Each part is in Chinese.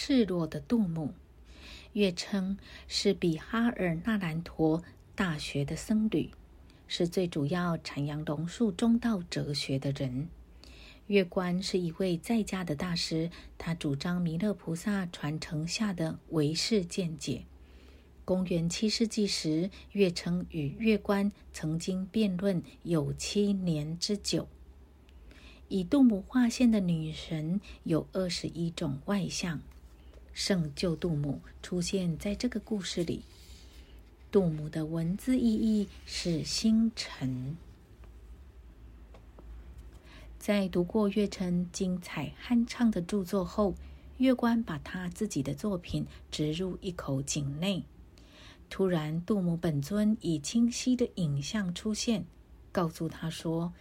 赤裸的杜母，月称是比哈尔纳兰陀大学的僧侣，是最主要阐扬龙树中道哲学的人。月观是一位在家的大师，他主张弥勒菩萨传承下的唯识见解。公元七世纪时，月称与月观曾经辩论有七年之久。以杜母划线的女神有二十一种外相。圣救杜母出现在这个故事里。杜母的文字意义是星辰。在读过月称精彩酣畅的著作后，月官把他自己的作品植入一口井内。突然，杜母本尊以清晰的影像出现，告诉他说：“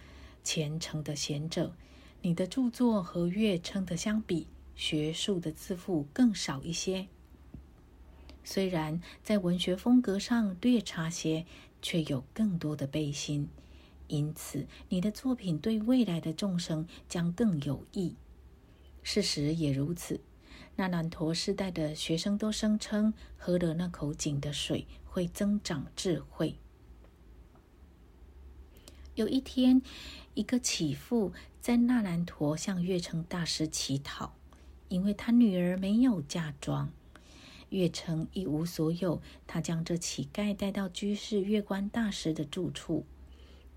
虔诚的贤者，你的著作和月称的相比。”学术的自负更少一些，虽然在文学风格上略差些，却有更多的悲心。因此，你的作品对未来的众生将更有益。事实也如此。那兰陀时代的学生都声称，喝了那口井的水会增长智慧。有一天，一个乞妇在那兰陀向月称大师乞讨。因为他女儿没有嫁妆，月称一无所有，他将这乞丐带到居士月观大师的住处。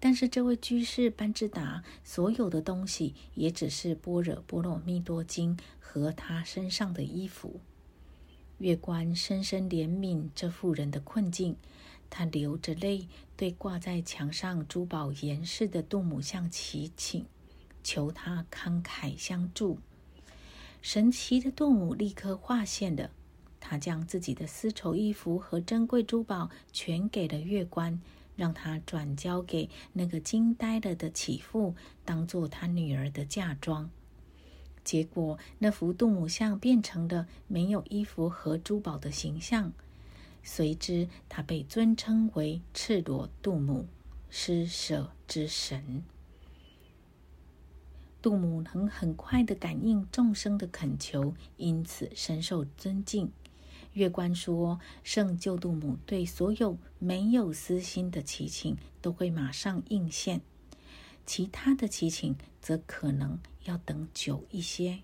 但是这位居士班智达所有的东西也只是《般若波罗蜜多经》和他身上的衣服。月观深深怜悯这妇人的困境，他流着泪对挂在墙上珠宝严饰的杜母像祈请，求他慷慨相助。神奇的杜母立刻划线了，他将自己的丝绸衣服和珍贵珠宝全给了月官，让他转交给那个惊呆了的乞妇，当做他女儿的嫁妆。结果，那幅杜母像变成了没有衣服和珠宝的形象。随之，他被尊称为赤裸杜母，施舍之神。杜母能很快的感应众生的恳求，因此深受尊敬。月官说，圣救度母对所有没有私心的祈请都会马上应现，其他的祈请则可能要等久一些。